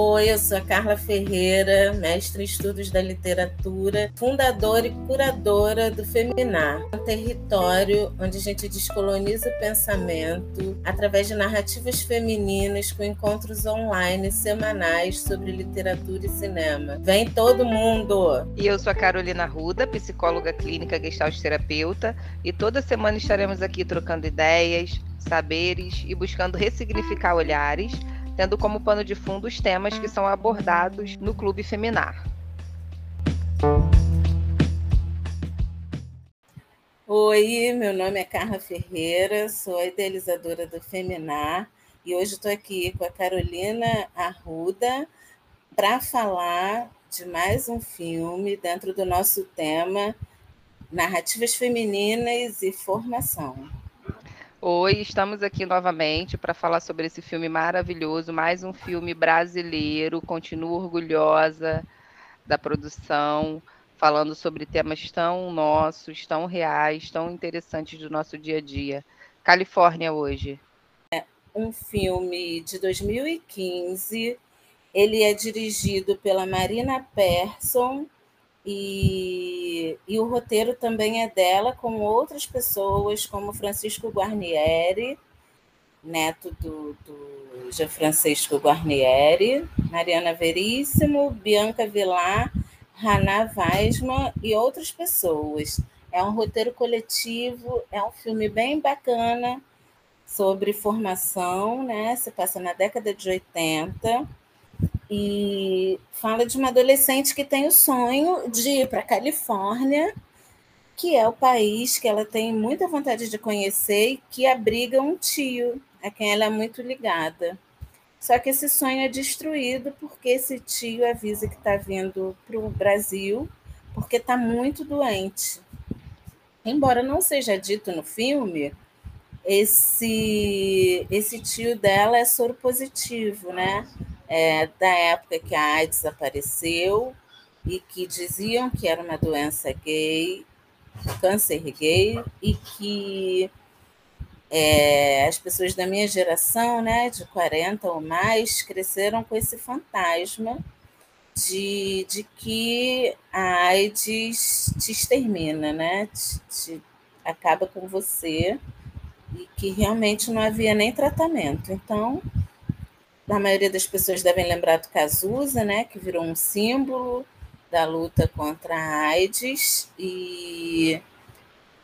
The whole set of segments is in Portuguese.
Oi, eu sou a Carla Ferreira, mestre em estudos da literatura, fundadora e curadora do Feminar, um território onde a gente descoloniza o pensamento através de narrativas femininas com encontros online semanais sobre literatura e cinema. Vem todo mundo! E eu sou a Carolina Ruda, psicóloga clínica gestalt terapeuta, e toda semana estaremos aqui trocando ideias, saberes e buscando ressignificar olhares tendo como pano de fundo os temas que são abordados no Clube Feminar. Oi, meu nome é Carla Ferreira, sou a idealizadora do Feminar e hoje estou aqui com a Carolina Arruda para falar de mais um filme dentro do nosso tema Narrativas Femininas e Formação. Oi, estamos aqui novamente para falar sobre esse filme maravilhoso, mais um filme brasileiro. Continuo orgulhosa da produção, falando sobre temas tão nossos, tão reais, tão interessantes do nosso dia a dia. Califórnia hoje. É um filme de 2015. Ele é dirigido pela Marina Persson e, e, o roteiro também é dela, com outras pessoas, como Francisco Guarnieri, neto do, do Gianfrancesco Guarnieri, Mariana Veríssimo, Bianca Vilar, Haná Weisman e outras pessoas. É um roteiro coletivo, é um filme bem bacana sobre formação, né? Se passa na década de 80 e fala de uma adolescente que tem o sonho de ir para a Califórnia, que é o país que ela tem muita vontade de conhecer e que abriga um tio a quem ela é muito ligada. Só que esse sonho é destruído porque esse tio avisa que está vindo para o Brasil porque está muito doente. Embora não seja dito no filme, esse, esse tio dela é soro positivo, né? É, da época que a AIDS apareceu e que diziam que era uma doença gay, câncer gay, e que é, as pessoas da minha geração, né, de 40 ou mais, cresceram com esse fantasma de, de que a AIDS te extermina, né, te, te acaba com você, e que realmente não havia nem tratamento. Então, a maioria das pessoas devem lembrar do Cazuza, né, que virou um símbolo da luta contra a AIDS e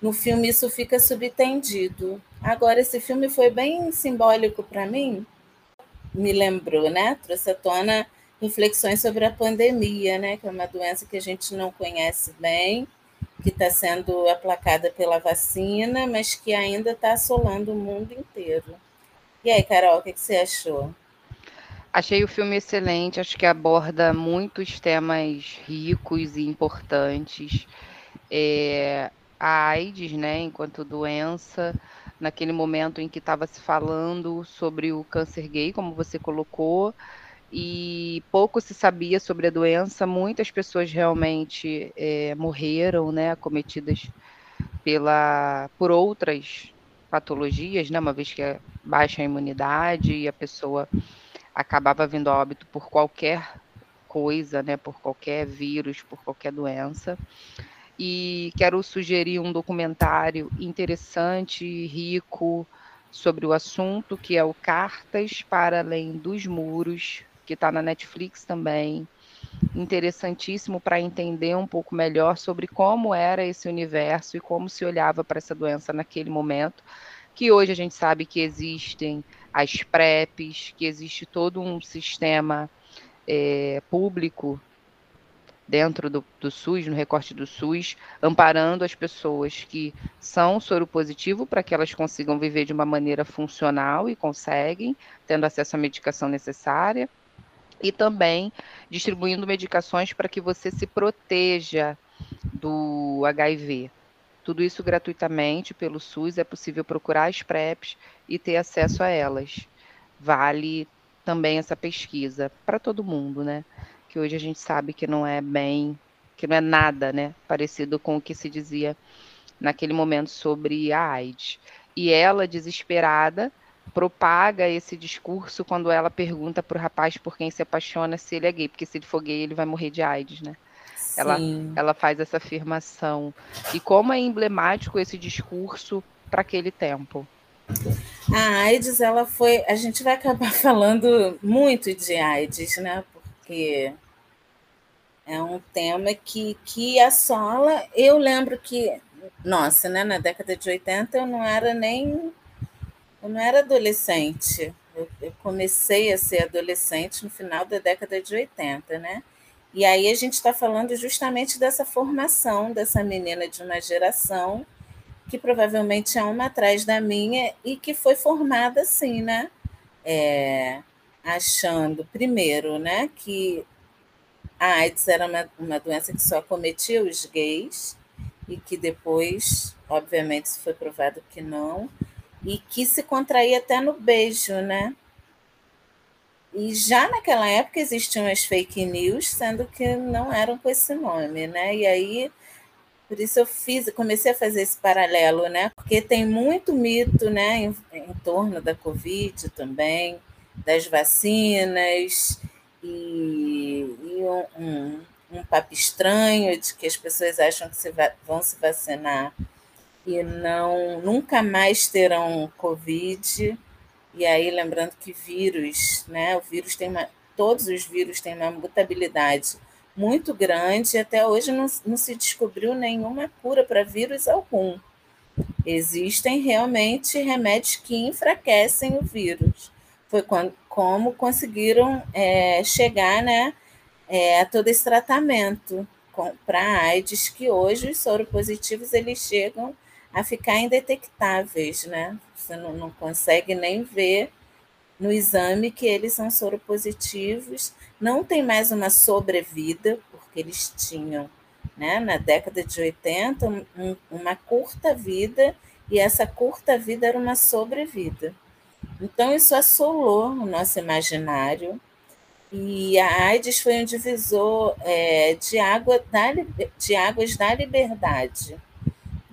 no filme isso fica subtendido. Agora esse filme foi bem simbólico para mim, me lembrou, né? Trouxe à tona reflexões sobre a pandemia, né, que é uma doença que a gente não conhece bem, que está sendo aplacada pela vacina, mas que ainda está assolando o mundo inteiro. E aí, Carol, o que, que você achou? Achei o filme excelente, acho que aborda muitos temas ricos e importantes. É, a AIDS, né, enquanto doença, naquele momento em que estava se falando sobre o câncer gay, como você colocou, e pouco se sabia sobre a doença, muitas pessoas realmente é, morreram, né, acometidas pela, por outras patologias, né, uma vez que é baixa a imunidade e a pessoa acabava vindo a óbito por qualquer coisa, né, por qualquer vírus, por qualquer doença. E quero sugerir um documentário interessante e rico sobre o assunto, que é o Cartas para Além dos Muros, que está na Netflix também. Interessantíssimo para entender um pouco melhor sobre como era esse universo e como se olhava para essa doença naquele momento, que hoje a gente sabe que existem as PrEPs, que existe todo um sistema é, público dentro do, do, SUS, no recorte do SUS, amparando as pessoas que são soro positivo para que elas consigam viver de uma maneira funcional e conseguem, tendo acesso à medicação necessária, e também distribuindo medicações para que você se proteja do HIV. Tudo isso gratuitamente pelo SUS, é possível procurar as PrEPs e ter acesso a elas. Vale também essa pesquisa para todo mundo, né? Que hoje a gente sabe que não é bem, que não é nada, né? Parecido com o que se dizia naquele momento sobre a AIDS. E ela, desesperada, propaga esse discurso quando ela pergunta para o rapaz por quem se apaixona se ele é gay, porque se ele for gay ele vai morrer de AIDS, né? Ela, ela faz essa afirmação. E como é emblemático esse discurso para aquele tempo. A AIDS, ela foi. A gente vai acabar falando muito de AIDS, né? Porque é um tema que, que assola. Eu lembro que, nossa, né, na década de 80 eu não era nem. Eu não era adolescente. Eu, eu comecei a ser adolescente no final da década de 80, né? E aí a gente está falando justamente dessa formação dessa menina de uma geração que provavelmente é uma atrás da minha e que foi formada assim, né? É, achando, primeiro, né, que a AIDS era uma, uma doença que só cometia os gays e que depois, obviamente, foi provado que não, e que se contraía até no beijo, né? E já naquela época existiam as fake news, sendo que não eram com esse nome, né? E aí, por isso eu fiz, comecei a fazer esse paralelo, né? Porque tem muito mito, né, em, em torno da Covid também, das vacinas, e, e um, um, um, papo estranho de que as pessoas acham que se vão se vacinar e não nunca mais terão Covid. E aí, lembrando que vírus, né? O vírus tem uma, todos os vírus têm uma mutabilidade muito grande e até hoje não, não se descobriu nenhuma cura para vírus algum. Existem realmente remédios que enfraquecem o vírus. Foi quando, como conseguiram é, chegar né, é, a todo esse tratamento para AIDS, que hoje os soropositivos eles chegam a ficar indetectáveis, né? Você não, não consegue nem ver no exame que eles são soropositivos, não tem mais uma sobrevida, porque eles tinham, né, na década de 80, um, uma curta vida, e essa curta vida era uma sobrevida. Então, isso assolou o nosso imaginário, e a AIDS foi um divisor é, de, água da, de águas da liberdade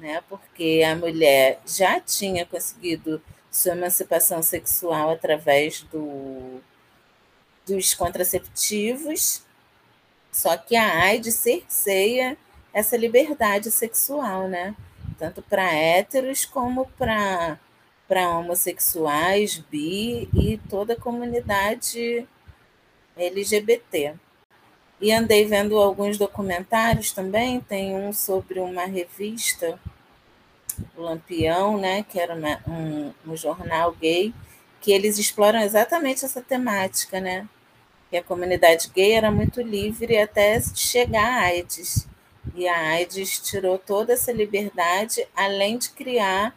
né? porque a mulher já tinha conseguido sua emancipação sexual através do, dos contraceptivos, só que a AIDS cerceia essa liberdade sexual, né? tanto para héteros como para para homossexuais, bi e toda a comunidade LGBT. E andei vendo alguns documentários também, tem um sobre uma revista Lampião, né, que era uma, um, um jornal gay, que eles exploram exatamente essa temática, né? Que a comunidade gay era muito livre até chegar à AIDS. E a AIDS tirou toda essa liberdade, além de criar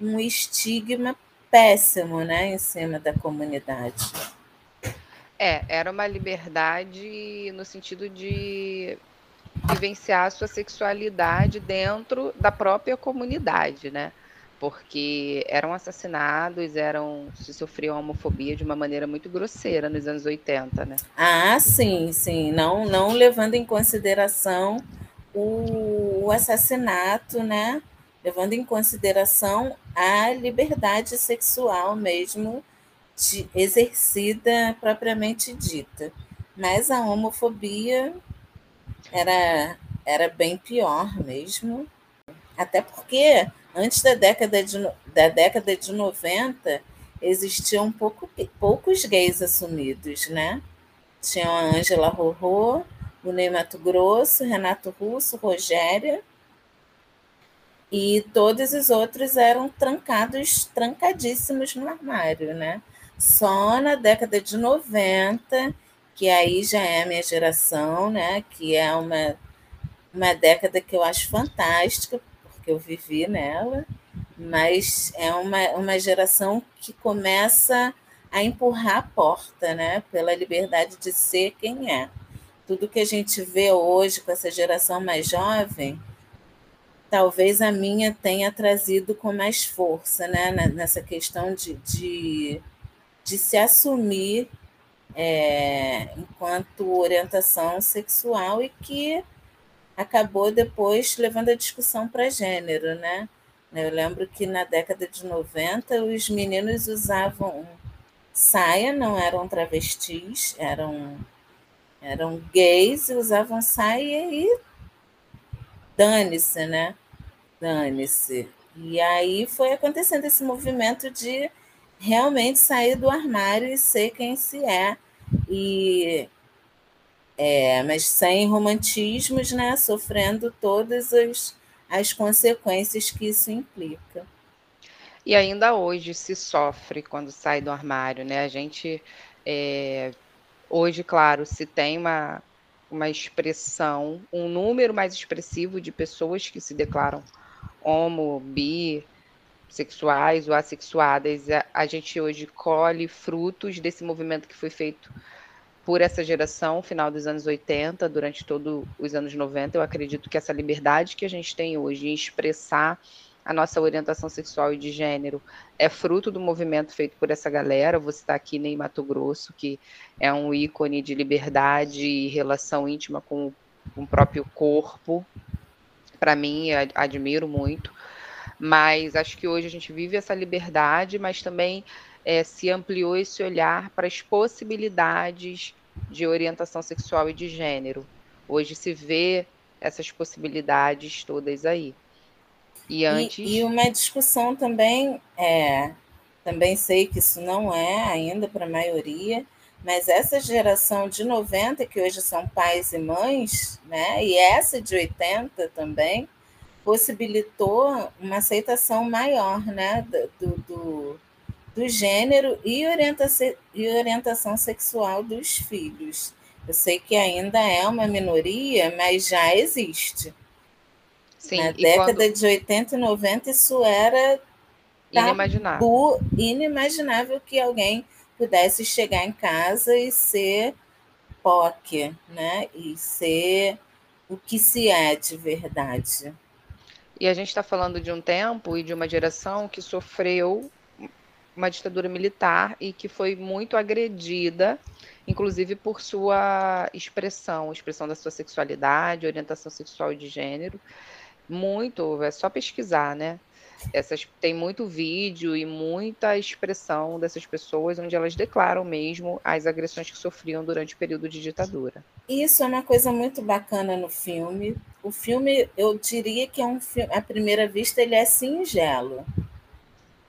um estigma péssimo né, em cima da comunidade. É, era uma liberdade no sentido de vivenciar a sua sexualidade dentro da própria comunidade, né? Porque eram assassinados, eram se sofriam homofobia de uma maneira muito grosseira nos anos 80, né? Ah, sim, sim, não não levando em consideração o, assassinato, né? Levando em consideração a liberdade sexual mesmo de, exercida propriamente dita. Mas a homofobia era, era bem pior mesmo. Até porque antes da década de, da década de 90 existiam pouco, poucos gays assumidos, né? Tinham a Ângela Rorô, o Ney Mato Grosso, Renato Russo, Rogéria, e todos os outros eram trancados, trancadíssimos no armário, né? Só na década de 90 que aí já é a minha geração, né? Que é uma, uma década que eu acho fantástica, porque eu vivi nela, mas é uma, uma geração que começa a empurrar a porta, né? Pela liberdade de ser quem é. Tudo que a gente vê hoje com essa geração mais jovem, talvez a minha tenha trazido com mais força, né? Nessa questão de, de, de se assumir é, enquanto orientação sexual e que acabou depois levando a discussão para gênero, né? Eu lembro que na década de 90 os meninos usavam saia, não eram travestis, eram, eram gays e usavam saia e dane-se, né? Dane-se. E aí foi acontecendo esse movimento de realmente sair do armário e ser quem se é. E é, mas sem romantismos, né? Sofrendo todas as, as consequências que isso implica. E ainda hoje se sofre quando sai do armário, né? A gente é, hoje, claro, se tem uma, uma expressão, um número mais expressivo de pessoas que se declaram homo, bi, sexuais ou assexuadas, a, a gente hoje colhe frutos desse movimento que foi feito por essa geração, final dos anos 80, durante todos os anos 90. Eu acredito que essa liberdade que a gente tem hoje em expressar a nossa orientação sexual e de gênero é fruto do movimento feito por essa galera. Você está aqui em Mato Grosso, que é um ícone de liberdade e relação íntima com, com o próprio corpo. Para mim, admiro muito. Mas acho que hoje a gente vive essa liberdade, mas também é, se ampliou esse olhar para as possibilidades de orientação sexual e de gênero. Hoje se vê essas possibilidades todas aí. E antes. E, e uma discussão também, é, também sei que isso não é ainda para a maioria, mas essa geração de 90, que hoje são pais e mães, né, e essa de 80 também, possibilitou uma aceitação maior né, do, do, do gênero e orientação, e orientação sexual dos filhos. Eu sei que ainda é uma minoria, mas já existe. Sim, Na década quando... de 80 e 90, isso era inimaginável. inimaginável que alguém pudesse chegar em casa e ser POC, né? E ser o que se é de verdade. E a gente está falando de um tempo e de uma geração que sofreu uma ditadura militar e que foi muito agredida, inclusive por sua expressão, expressão da sua sexualidade, orientação sexual e de gênero. Muito, é só pesquisar, né? Essas, tem muito vídeo e muita expressão dessas pessoas onde elas declaram mesmo as agressões que sofriam durante o período de ditadura. Isso é uma coisa muito bacana no filme. O filme, eu diria que é um filme, à primeira vista, ele é singelo.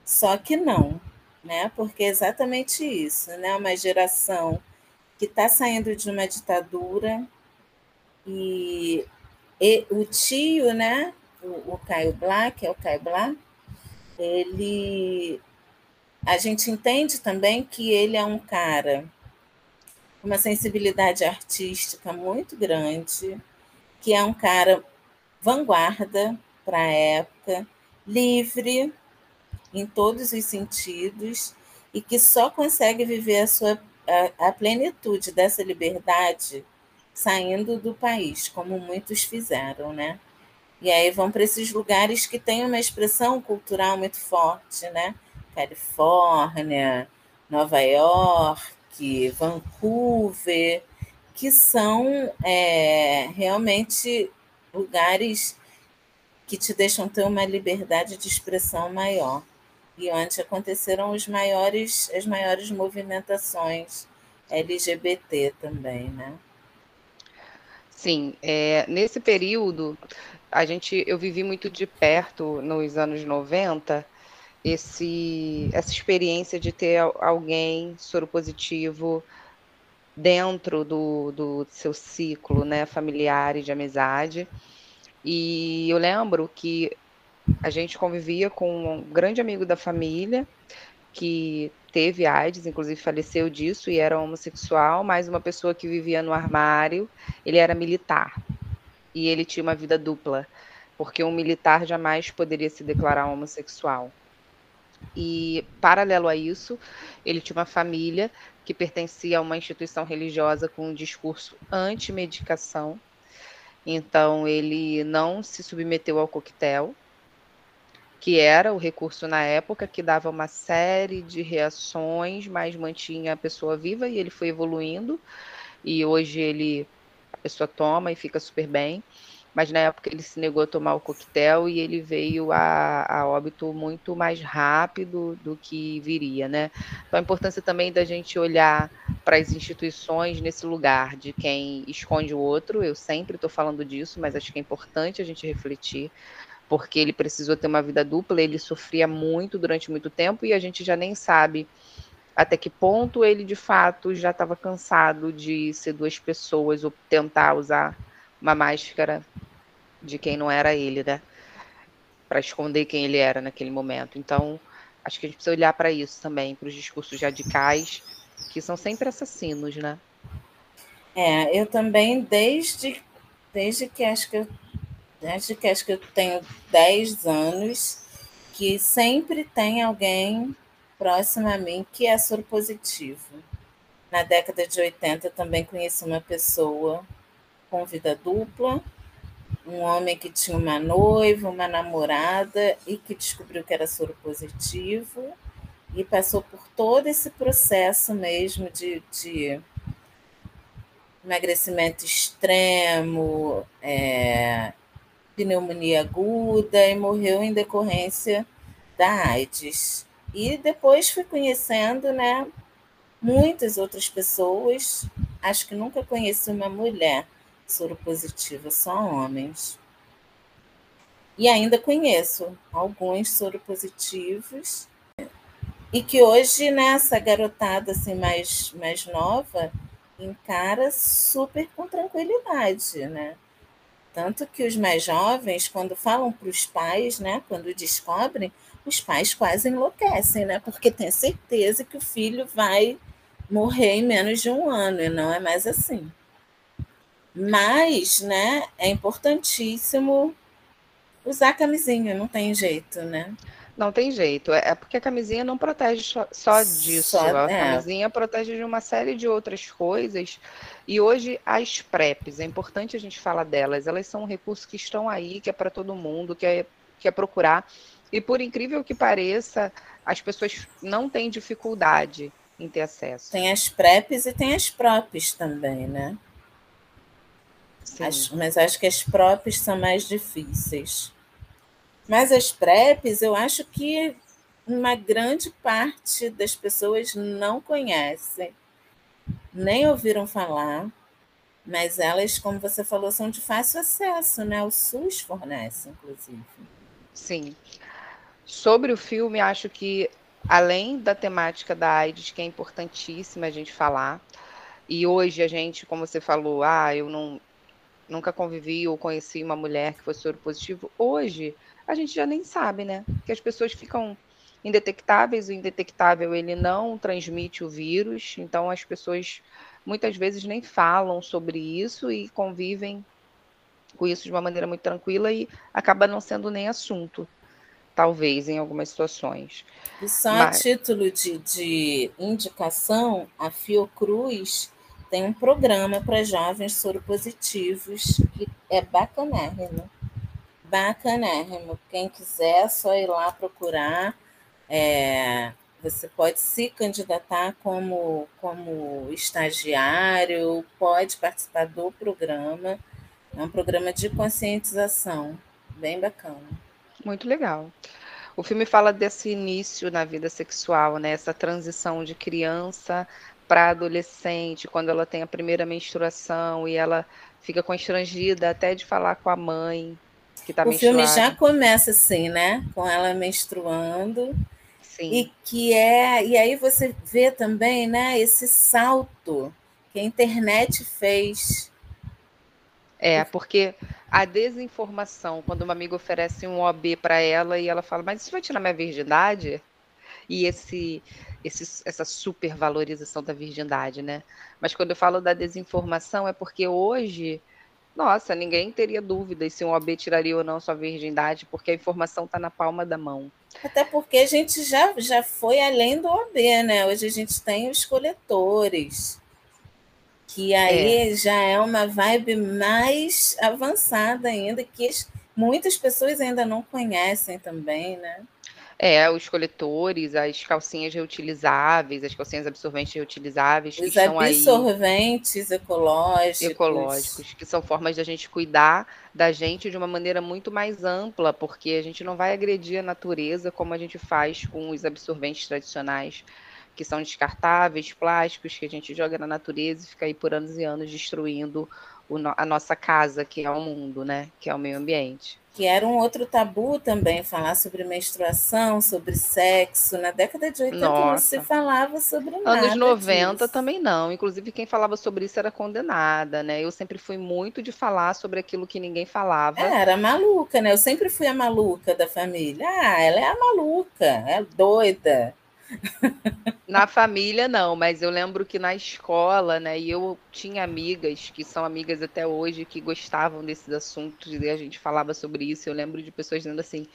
Só que não, né? Porque é exatamente isso, né? Uma geração que está saindo de uma ditadura e e o tio, né, o, o Caio Black, é o Caio Black, ele a gente entende também que ele é um cara uma sensibilidade artística muito grande, que é um cara vanguarda para a época, livre em todos os sentidos e que só consegue viver a sua a, a plenitude dessa liberdade saindo do país, como muitos fizeram, né? E aí vão para esses lugares que têm uma expressão cultural muito forte, né? Califórnia, Nova York, Vancouver, que são é, realmente lugares que te deixam ter uma liberdade de expressão maior e onde aconteceram os maiores, as maiores movimentações LGBT também, né? Sim, é, nesse período, a gente, eu vivi muito de perto nos anos 90 esse, essa experiência de ter alguém soropositivo dentro do, do seu ciclo né, familiar e de amizade. E eu lembro que a gente convivia com um grande amigo da família que teve AIDS, inclusive faleceu disso e era homossexual, mas uma pessoa que vivia no armário, ele era militar e ele tinha uma vida dupla, porque um militar jamais poderia se declarar homossexual. E paralelo a isso, ele tinha uma família que pertencia a uma instituição religiosa com um discurso anti-medicação. Então ele não se submeteu ao coquetel, que era o recurso na época que dava uma série de reações, mas mantinha a pessoa viva e ele foi evoluindo e hoje ele a pessoa toma e fica super bem. Mas na época ele se negou a tomar o coquetel e ele veio a, a óbito muito mais rápido do que viria, né? Então a importância também da gente olhar para as instituições nesse lugar de quem esconde o outro, eu sempre estou falando disso, mas acho que é importante a gente refletir, porque ele precisou ter uma vida dupla, ele sofria muito durante muito tempo e a gente já nem sabe até que ponto ele de fato já estava cansado de ser duas pessoas ou tentar usar uma máscara de quem não era ele, né? Para esconder quem ele era naquele momento. Então, acho que a gente precisa olhar para isso também, para os discursos radicais, que são sempre assassinos, né? É, eu também, desde, desde que acho que eu, desde que acho que eu tenho 10 anos, que sempre tem alguém próximo a mim que é soro positivo. Na década de 80 também conheci uma pessoa com vida dupla, um homem que tinha uma noiva, uma namorada e que descobriu que era soro positivo e passou por todo esse processo mesmo de, de emagrecimento extremo, é, pneumonia aguda e morreu em decorrência da AIDS. E depois fui conhecendo né, muitas outras pessoas. Acho que nunca conheci uma mulher soropositiva, só homens. E ainda conheço alguns soropositivos e que hoje nessa né, garotada assim mais mais nova encara super com tranquilidade, né? Tanto que os mais jovens, quando falam para os pais, né, quando descobrem, os pais quase enlouquecem, né? Porque tem certeza que o filho vai morrer em menos de um ano, e não é mais assim. Mas, né, é importantíssimo usar camisinha, não tem jeito, né? Não tem jeito. É, é porque a camisinha não protege só, só disso. Só, a é. camisinha protege de uma série de outras coisas. E hoje as PrEPs, é importante a gente falar delas. Elas são um recurso que estão aí, que é para todo mundo, que é, que é procurar. E por incrível que pareça, as pessoas não têm dificuldade em ter acesso. Tem as PrEPs e tem as PROPs também, né? As, mas acho que as PROPs são mais difíceis. Mas as PrEPs, eu acho que uma grande parte das pessoas não conhecem, nem ouviram falar, mas elas, como você falou, são de fácil acesso, né? O SUS fornece, inclusive. Sim. Sobre o filme, acho que além da temática da AIDS, que é importantíssima a gente falar, e hoje a gente, como você falou, ah, eu não nunca convivi ou conheci uma mulher que fosse soro positivo, hoje a gente já nem sabe, né? Que as pessoas ficam indetectáveis, o indetectável ele não transmite o vírus, então as pessoas muitas vezes nem falam sobre isso e convivem com isso de uma maneira muito tranquila e acaba não sendo nem assunto, talvez, em algumas situações. E só Mas... a título de, de indicação, a Fiocruz tem um programa para jovens soropositivos que é bacanérrimo bacanérrimo. Quem quiser, é só ir lá procurar. É, você pode se candidatar como, como estagiário, pode participar do programa. É um programa de conscientização, bem bacana. Muito legal. O filme fala desse início na vida sexual, né? Essa transição de criança para adolescente, quando ela tem a primeira menstruação e ela fica constrangida até de falar com a mãe, que tá O filme já começa assim, né? Com ela menstruando. Sim. E que é. E aí você vê também, né, esse salto que a internet fez. É, porque a desinformação, quando uma amiga oferece um OB para ela e ela fala, mas isso vai tirar minha virgindade? E esse, esse, essa supervalorização da virgindade, né? Mas quando eu falo da desinformação é porque hoje nossa, ninguém teria dúvidas se um OB tiraria ou não sua virgindade, porque a informação está na palma da mão. Até porque a gente já, já foi além do OB, né? Hoje a gente tem os coletores, que aí é. já é uma vibe mais avançada ainda, que muitas pessoas ainda não conhecem também, né? É, os coletores, as calcinhas reutilizáveis, as calcinhas absorventes reutilizáveis. Os absorventes aí, ecológicos. Ecológicos, que são formas da gente cuidar da gente de uma maneira muito mais ampla, porque a gente não vai agredir a natureza como a gente faz com os absorventes tradicionais, que são descartáveis, plásticos, que a gente joga na natureza e fica aí por anos e anos destruindo a nossa casa, que é o mundo, né? Que é o meio ambiente que era um outro tabu também, falar sobre menstruação, sobre sexo. Na década de 80 Nossa. não se falava sobre nada. Anos 90 disso. também não. Inclusive, quem falava sobre isso era condenada, né? Eu sempre fui muito de falar sobre aquilo que ninguém falava. É, era maluca, né? Eu sempre fui a maluca da família. Ah, ela é a maluca, é doida. Na família, não, mas eu lembro que na escola, né, e eu tinha amigas que são amigas até hoje que gostavam desses assuntos e a gente falava sobre isso. Eu lembro de pessoas dizendo assim: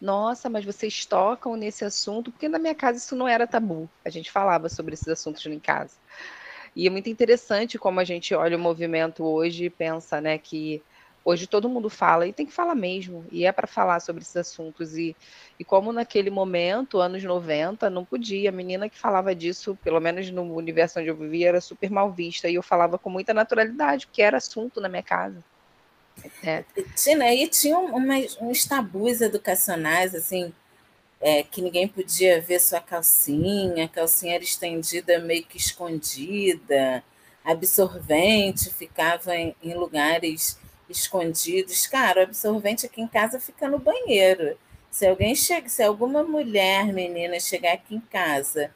Nossa, mas vocês tocam nesse assunto? Porque na minha casa isso não era tabu. A gente falava sobre esses assuntos em casa. E é muito interessante como a gente olha o movimento hoje e pensa, né, que Hoje todo mundo fala e tem que falar mesmo, e é para falar sobre esses assuntos. E, e como naquele momento, anos 90, não podia, a menina que falava disso, pelo menos no universo onde eu vivia, era super mal vista, e eu falava com muita naturalidade, porque era assunto na minha casa. É. E tinha umas, uns tabus educacionais, assim, é, que ninguém podia ver sua calcinha, a calcinha era estendida meio que escondida, absorvente ficava em, em lugares escondidos. Cara, o absorvente aqui em casa fica no banheiro. Se alguém chega, se alguma mulher, menina, chegar aqui em casa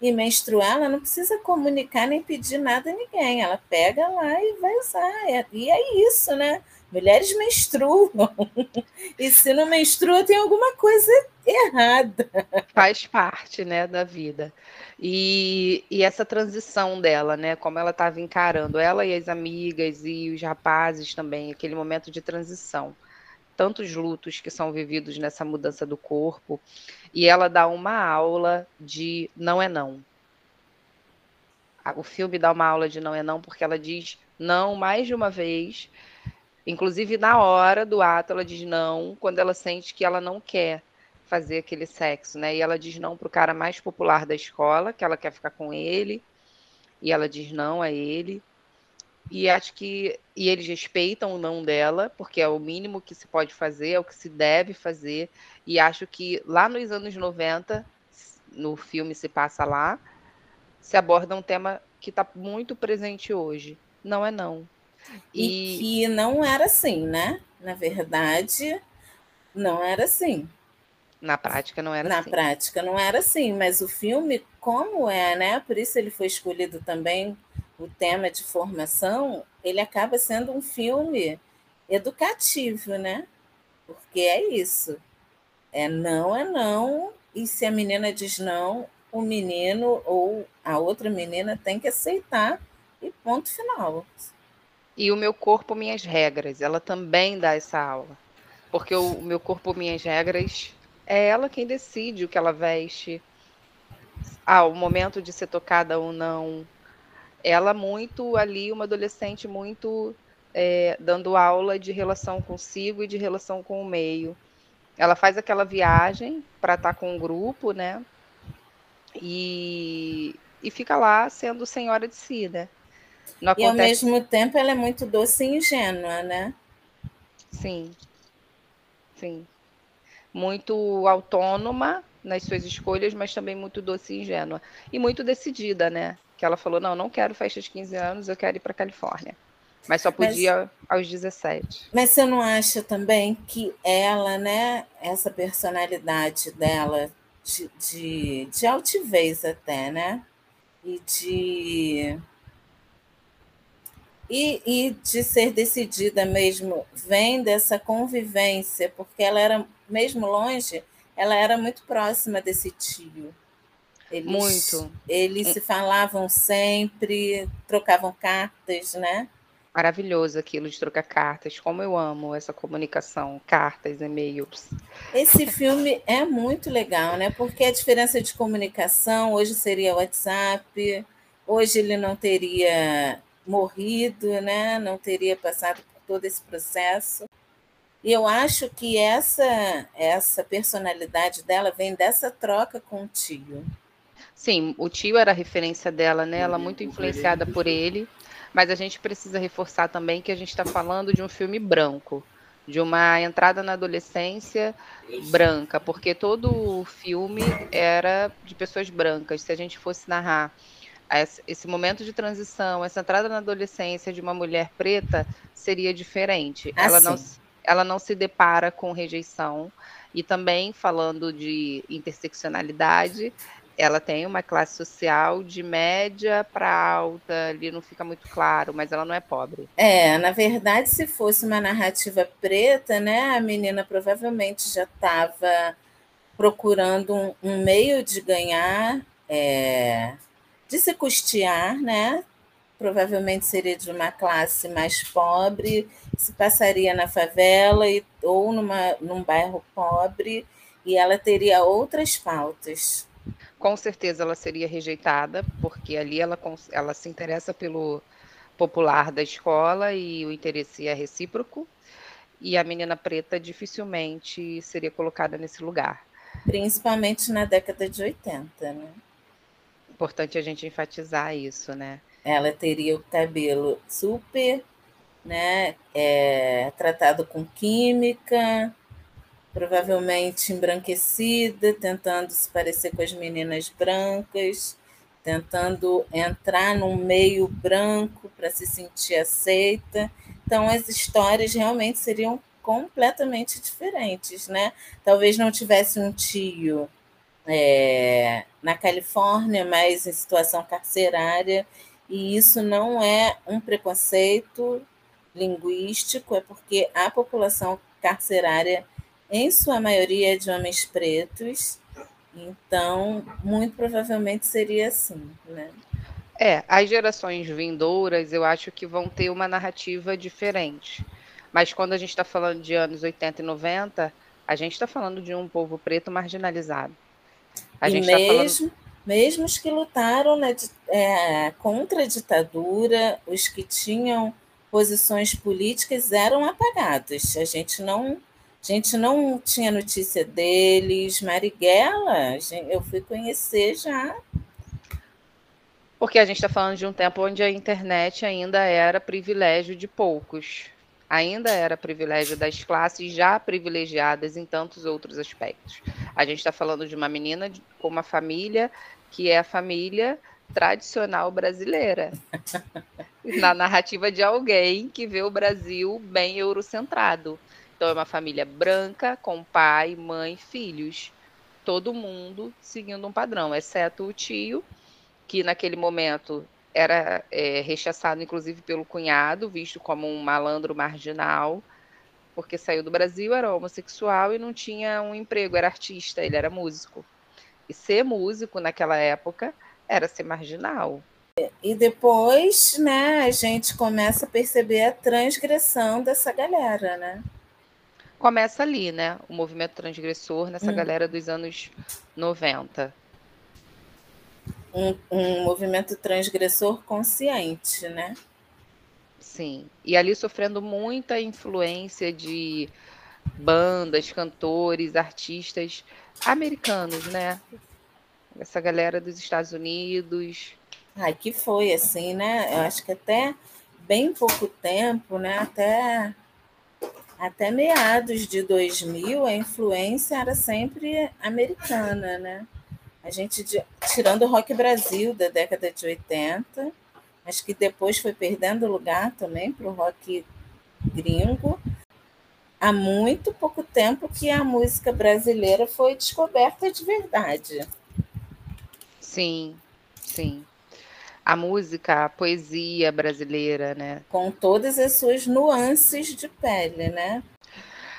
e menstruar, ela não precisa comunicar nem pedir nada a ninguém. Ela pega lá e vai usar. É, e é isso, né? Mulheres menstruam. E se não menstrua, tem alguma coisa errada. Faz parte, né, da vida. E, e essa transição dela, né, como ela estava encarando, ela e as amigas e os rapazes também, aquele momento de transição. Tantos lutos que são vividos nessa mudança do corpo. E ela dá uma aula de não é não. O filme dá uma aula de não é não, porque ela diz não mais de uma vez Inclusive, na hora do ato, ela diz não, quando ela sente que ela não quer fazer aquele sexo, né? E ela diz não para o cara mais popular da escola, que ela quer ficar com ele, e ela diz não a ele. E acho que e eles respeitam o não dela, porque é o mínimo que se pode fazer, é o que se deve fazer. E acho que lá nos anos 90, no filme se passa lá, se aborda um tema que está muito presente hoje. Não é não. E, e que não era assim, né? Na verdade, não era assim. Na prática não era Na assim. Na prática não era assim, mas o filme, como é, né? Por isso ele foi escolhido também o tema de formação, ele acaba sendo um filme educativo, né? Porque é isso. É não é não, e se a menina diz não, o menino ou a outra menina tem que aceitar e ponto final. E o meu corpo, minhas regras. Ela também dá essa aula. Porque o meu corpo, minhas regras, é ela quem decide o que ela veste. Ah, o momento de ser tocada ou não. Ela muito ali, uma adolescente muito é, dando aula de relação consigo e de relação com o meio. Ela faz aquela viagem para estar tá com um grupo, né? E, e fica lá sendo senhora de si, né? Acontece... E ao mesmo tempo ela é muito doce e ingênua, né? Sim. Sim. Muito autônoma nas suas escolhas, mas também muito doce e ingênua. E muito decidida, né? Que ela falou: não, não quero festa de 15 anos, eu quero ir para Califórnia. Mas só podia mas, aos 17. Mas você não acha também que ela, né, essa personalidade dela, de, de, de altivez até, né? E de e, e de ser decidida mesmo vem dessa convivência, porque ela era, mesmo longe, ela era muito próxima desse tio. Eles, muito. Eles se falavam sempre, trocavam cartas, né? Maravilhoso aquilo de trocar cartas. Como eu amo essa comunicação, cartas, e-mails. Esse filme é muito legal, né? Porque a diferença de comunicação hoje seria WhatsApp, hoje ele não teria morrido, né? não teria passado por todo esse processo. E eu acho que essa, essa personalidade dela vem dessa troca com o tio. Sim, o tio era a referência dela, né? Ela muito influenciada por ele. Mas a gente precisa reforçar também que a gente está falando de um filme branco, de uma entrada na adolescência branca, porque todo o filme era de pessoas brancas. Se a gente fosse narrar esse momento de transição, essa entrada na adolescência de uma mulher preta, seria diferente. Ah, ela, sim. não, ela não se depara com rejeição. E também, falando de interseccionalidade, ela tem uma classe social de média para alta, ali não fica muito claro, mas ela não é pobre. É, na verdade, se fosse uma narrativa preta, né, a menina provavelmente já estava procurando um, um, meio de ganhar, é, de se custear, né? Provavelmente seria de uma classe mais pobre, se passaria na favela e, ou numa, num bairro pobre, e ela teria outras pautas com certeza ela seria rejeitada, porque ali ela, ela se interessa pelo popular da escola e o interesse é recíproco, e a menina preta dificilmente seria colocada nesse lugar. Principalmente na década de 80, né? Importante a gente enfatizar isso, né? Ela teria o cabelo super, né, é, tratado com química, provavelmente embranquecida, tentando se parecer com as meninas brancas, tentando entrar num meio branco para se sentir aceita. Então, as histórias realmente seriam completamente diferentes, né? Talvez não tivesse um tio é, na Califórnia, mas em situação carcerária, e isso não é um preconceito linguístico, é porque a população carcerária em sua maioria de homens pretos, então muito provavelmente seria assim, né? É, as gerações vindouras eu acho que vão ter uma narrativa diferente. Mas quando a gente está falando de anos 80 e 90, a gente está falando de um povo preto marginalizado. A e gente mesmo, tá falando... mesmo os que lutaram né, é, contra a ditadura, os que tinham posições políticas eram apagados. A gente não a gente não tinha notícia deles. Marighella, eu fui conhecer já. Porque a gente está falando de um tempo onde a internet ainda era privilégio de poucos. Ainda era privilégio das classes já privilegiadas em tantos outros aspectos. A gente está falando de uma menina com uma família que é a família tradicional brasileira. na narrativa de alguém que vê o Brasil bem eurocentrado. Então é uma família branca, com pai, mãe, filhos. Todo mundo seguindo um padrão, exceto o tio, que naquele momento era é, rechaçado, inclusive, pelo cunhado, visto como um malandro marginal, porque saiu do Brasil, era homossexual e não tinha um emprego, era artista, ele era músico. E ser músico naquela época era ser marginal. E depois, né, a gente começa a perceber a transgressão dessa galera, né? começa ali, né? O movimento transgressor nessa hum. galera dos anos 90. Um, um movimento transgressor consciente, né? Sim. E ali sofrendo muita influência de bandas, cantores, artistas americanos, né? Essa galera dos Estados Unidos. Ai, que foi assim, né? Eu acho que até bem pouco tempo, né? Até até meados de 2000, a influência era sempre americana, né? A gente, tirando o rock Brasil da década de 80, mas que depois foi perdendo lugar também para o rock gringo, há muito pouco tempo que a música brasileira foi descoberta de verdade. Sim, sim a música, a poesia brasileira, né? Com todas as suas nuances de pele, né?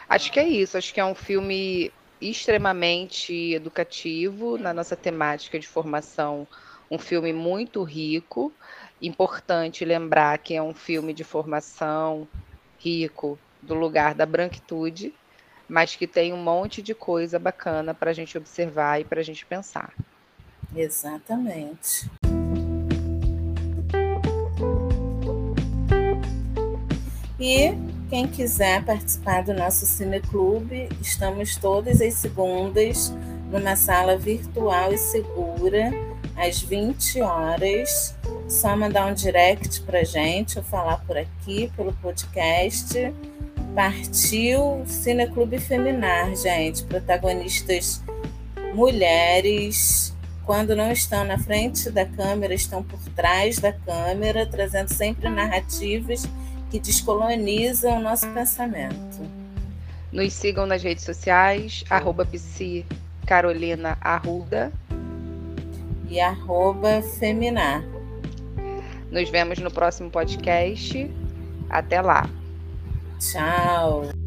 Acho que é isso. Acho que é um filme extremamente educativo na nossa temática de formação. Um filme muito rico. Importante lembrar que é um filme de formação rico do lugar da branquitude, mas que tem um monte de coisa bacana para a gente observar e para a gente pensar. Exatamente. E Quem quiser participar do nosso cineclube, estamos todas as segundas numa sala virtual e segura, às 20 horas. Só mandar um direct para gente ou falar por aqui, pelo podcast. Partiu Cineclube Feminar, gente. Protagonistas mulheres. Quando não estão na frente da câmera, estão por trás da câmera, trazendo sempre narrativas que descolonizam o nosso pensamento. Nos sigam nas redes sociais, arroba Carolina Arruda e arroba Feminar. Nos vemos no próximo podcast. Até lá. Tchau.